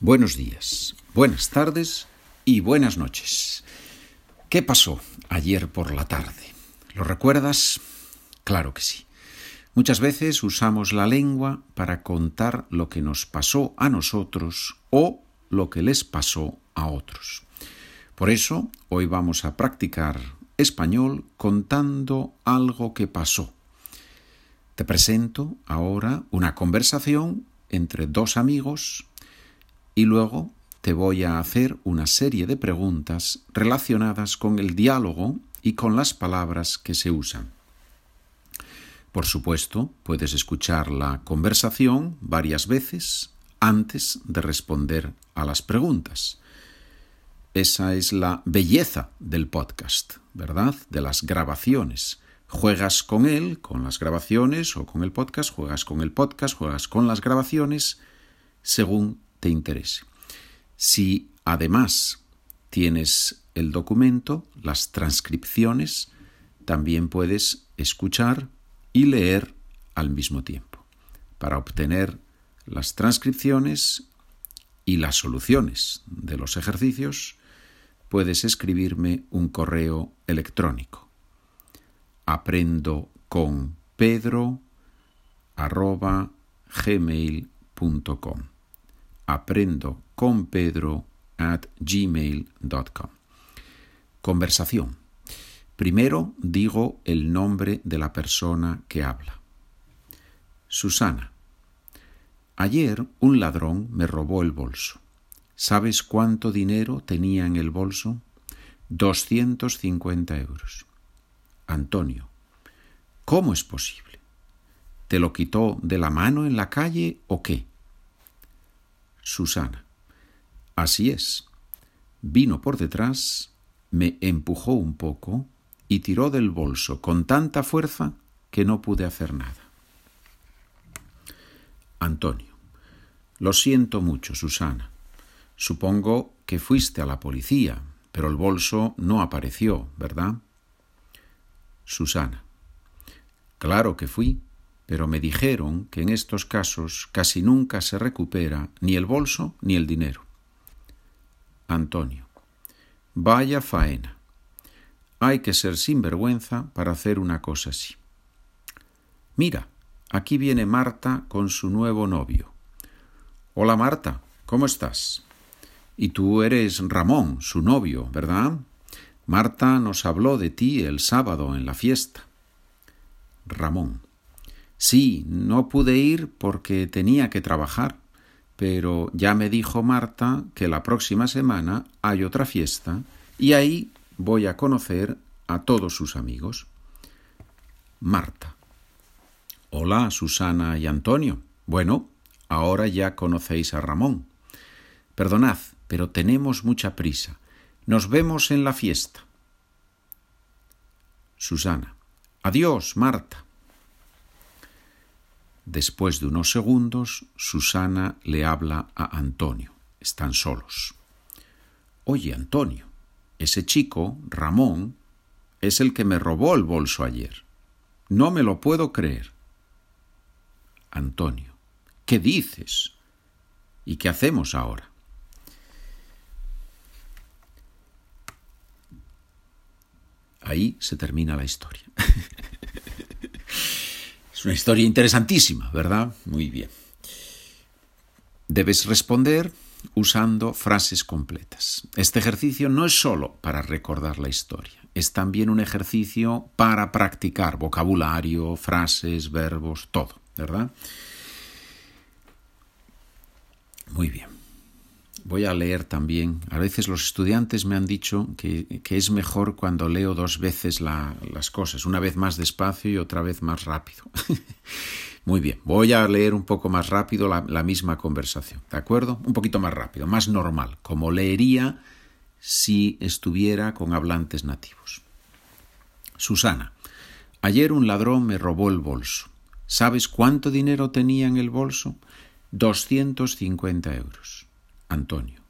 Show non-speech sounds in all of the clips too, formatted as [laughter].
buenos días, buenas tardes y buenas noches. ¿Qué pasó ayer por la tarde? ¿Lo recuerdas? Claro que sí. Muchas veces usamos la lengua para contar lo que nos pasó a nosotros o lo que les pasó a otros. Por eso, hoy vamos a practicar español contando algo que pasó. Te presento ahora una conversación entre dos amigos y luego te voy a hacer una serie de preguntas relacionadas con el diálogo y con las palabras que se usan. Por supuesto, puedes escuchar la conversación varias veces antes de responder a las preguntas. Esa es la belleza del podcast, ¿verdad? De las grabaciones. Juegas con él, con las grabaciones o con el podcast, juegas con el podcast, juegas con las grabaciones, según te interese. Si además tienes el documento, las transcripciones, también puedes escuchar y leer al mismo tiempo. Para obtener las transcripciones y las soluciones de los ejercicios, puedes escribirme un correo electrónico. Aprendo con pedro gmail.com aprendo con pedro at gmail.com. Conversación. Primero digo el nombre de la persona que habla. Susana. Ayer un ladrón me robó el bolso. ¿Sabes cuánto dinero tenía en el bolso? Doscientos cincuenta euros. Antonio. ¿Cómo es posible? ¿Te lo quitó de la mano en la calle o qué? Susana. Así es. Vino por detrás, me empujó un poco y tiró del bolso con tanta fuerza que no pude hacer nada. Antonio. Lo siento mucho, Susana. Supongo que fuiste a la policía, pero el bolso no apareció, ¿verdad? Susana. Claro que fui pero me dijeron que en estos casos casi nunca se recupera ni el bolso ni el dinero. Antonio. Vaya faena. Hay que ser sinvergüenza para hacer una cosa así. Mira, aquí viene Marta con su nuevo novio. Hola Marta, ¿cómo estás? Y tú eres Ramón, su novio, ¿verdad? Marta nos habló de ti el sábado en la fiesta. Ramón. Sí, no pude ir porque tenía que trabajar, pero ya me dijo Marta que la próxima semana hay otra fiesta y ahí voy a conocer a todos sus amigos. Marta. Hola, Susana y Antonio. Bueno, ahora ya conocéis a Ramón. Perdonad, pero tenemos mucha prisa. Nos vemos en la fiesta. Susana. Adiós, Marta. Después de unos segundos, Susana le habla a Antonio. Están solos. Oye, Antonio, ese chico, Ramón, es el que me robó el bolso ayer. No me lo puedo creer. Antonio, ¿qué dices? ¿Y qué hacemos ahora? Ahí se termina la historia. Es una historia interesantísima, ¿verdad? Muy bien. Debes responder usando frases completas. Este ejercicio no es solo para recordar la historia, es también un ejercicio para practicar vocabulario, frases, verbos, todo, ¿verdad? Muy bien voy a leer también. A veces los estudiantes me han dicho que, es mejor cuando leo dos veces las cosas, una vez más despacio y otra vez más rápido. [laughs] Muy bien, voy a leer un poco más rápido la, misma conversación, ¿de acuerdo? Un poquito más rápido, más normal, como leería si estuviera con hablantes nativos. Susana, ayer un ladrón me robó el bolso. ¿Sabes cuánto dinero tenía en el bolso? Doscientos cincuenta euros. Antonio.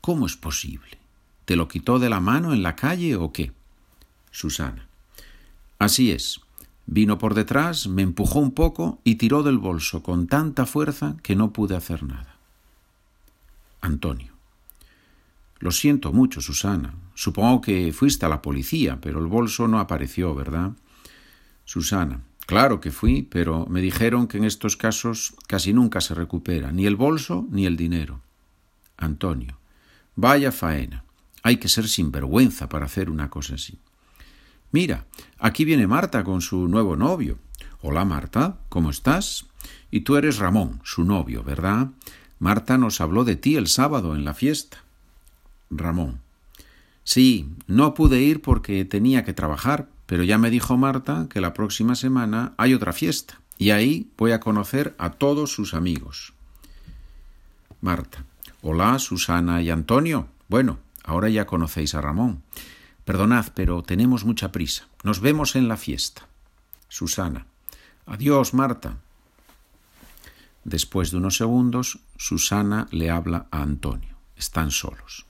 ¿Cómo es posible? ¿Te lo quitó de la mano en la calle o qué? Susana. Así es. Vino por detrás, me empujó un poco y tiró del bolso con tanta fuerza que no pude hacer nada. Antonio. Lo siento mucho, Susana. Supongo que fuiste a la policía, pero el bolso no apareció, ¿verdad? Susana. Claro que fui, pero me dijeron que en estos casos casi nunca se recupera ni el bolso ni el dinero. Antonio. Vaya faena. Hay que ser sinvergüenza para hacer una cosa así. Mira, aquí viene Marta con su nuevo novio. Hola Marta, ¿cómo estás? Y tú eres Ramón, su novio, ¿verdad? Marta nos habló de ti el sábado en la fiesta. Ramón. Sí, no pude ir porque tenía que trabajar, pero ya me dijo Marta que la próxima semana hay otra fiesta, y ahí voy a conocer a todos sus amigos. Marta. Hola, Susana y Antonio. Bueno, ahora ya conocéis a Ramón. Perdonad, pero tenemos mucha prisa. Nos vemos en la fiesta. Susana. Adiós, Marta. Después de unos segundos, Susana le habla a Antonio. Están solos.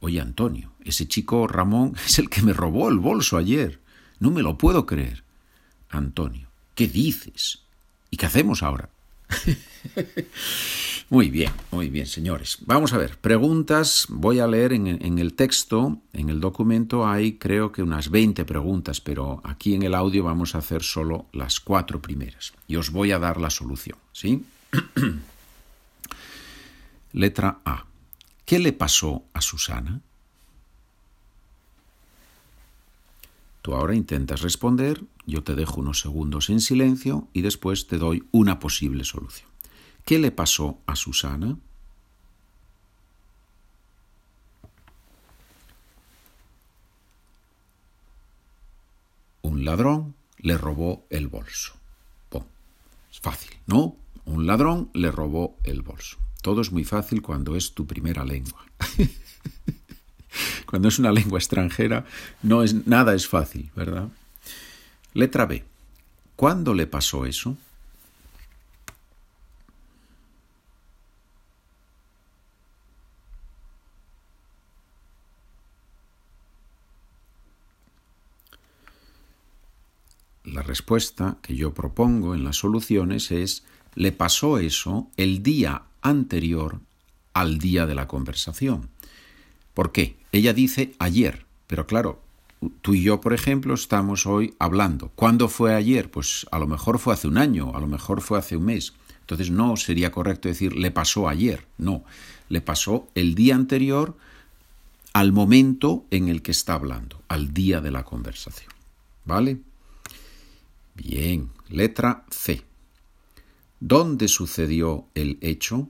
Oye, Antonio, ese chico Ramón [laughs] es el que me robó el bolso ayer. No me lo puedo creer. Antonio, ¿qué dices? ¿Y qué hacemos ahora? [laughs] Muy bien, muy bien, señores. Vamos a ver, preguntas. Voy a leer en, el texto, en el documento hay creo que unas 20 preguntas, pero aquí en el audio vamos a hacer solo las cuatro primeras. Y os voy a dar la solución, ¿sí? [clears throat] Letra A. ¿Qué le pasó a Susana? Tú ahora intentas responder, yo te dejo unos segundos en silencio y después te doy una posible solución. ¿Qué le pasó a Susana? Un ladrón le robó el bolso. es fácil, ¿no? Un ladrón le robó el bolso. Todo es muy fácil cuando es tu primera lengua. [laughs] cuando es una lengua extranjera, no es, nada es fácil, ¿verdad? Letra B. ¿Cuándo le pasó eso? La respuesta que yo propongo en las soluciones es le pasó eso el día anterior al día de la conversación. ¿Por qué? Ella dice ayer, pero claro, tú y yo, por ejemplo, estamos hoy hablando. ¿Cuándo fue ayer? Pues a lo mejor fue hace un año, a lo mejor fue hace un mes. Entonces no sería correcto decir le pasó ayer, no, le pasó el día anterior al momento en el que está hablando, al día de la conversación. ¿Vale? Bien, letra C. ¿Dónde sucedió el hecho?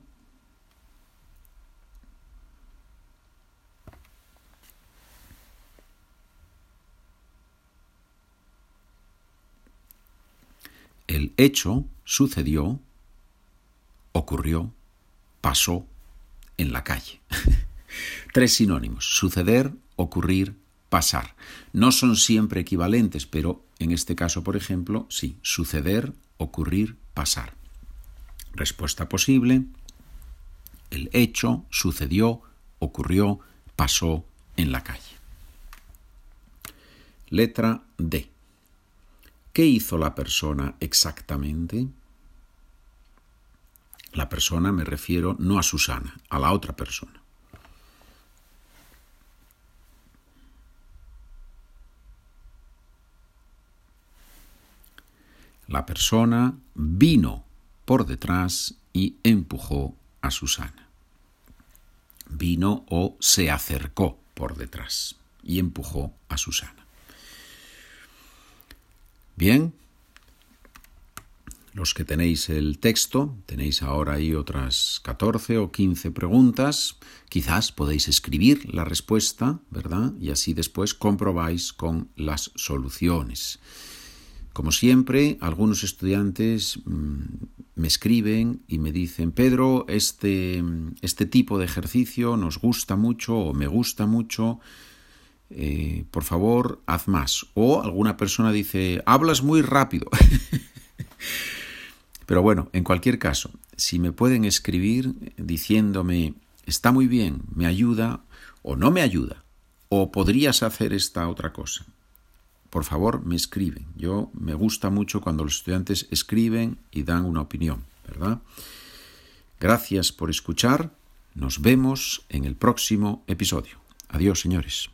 El hecho sucedió, ocurrió, pasó en la calle. [laughs] Tres sinónimos, suceder, ocurrir, pasar. No son siempre equivalentes, pero en este caso, por ejemplo, sí, suceder, ocurrir, pasar. Respuesta posible. El hecho sucedió, ocurrió, pasó en la calle. Letra D. ¿Qué hizo la persona exactamente? La persona me refiero no a Susana, a la otra persona. La persona vino por detrás y empujó a Susana. Vino o se acercó por detrás y empujó a Susana. Bien, los que tenéis el texto, tenéis ahora ahí otras 14 o 15 preguntas, quizás podéis escribir la respuesta, ¿verdad? Y así después comprobáis con las soluciones. Como siempre, algunos estudiantes mm, me escriben y me dicen, Pedro, este, este tipo de ejercicio nos gusta mucho o me gusta mucho, eh, por favor, haz más. O alguna persona dice, hablas muy rápido. [laughs] Pero bueno, en cualquier caso, si me pueden escribir diciéndome, está muy bien, me ayuda o no me ayuda, o podrías hacer esta otra cosa por favor me escriben. Yo me gusta mucho cuando los estudiantes escriben y dan una opinión, ¿verdad? Gracias por escuchar Nos vemos en el próximo episodio. Adiós, señores.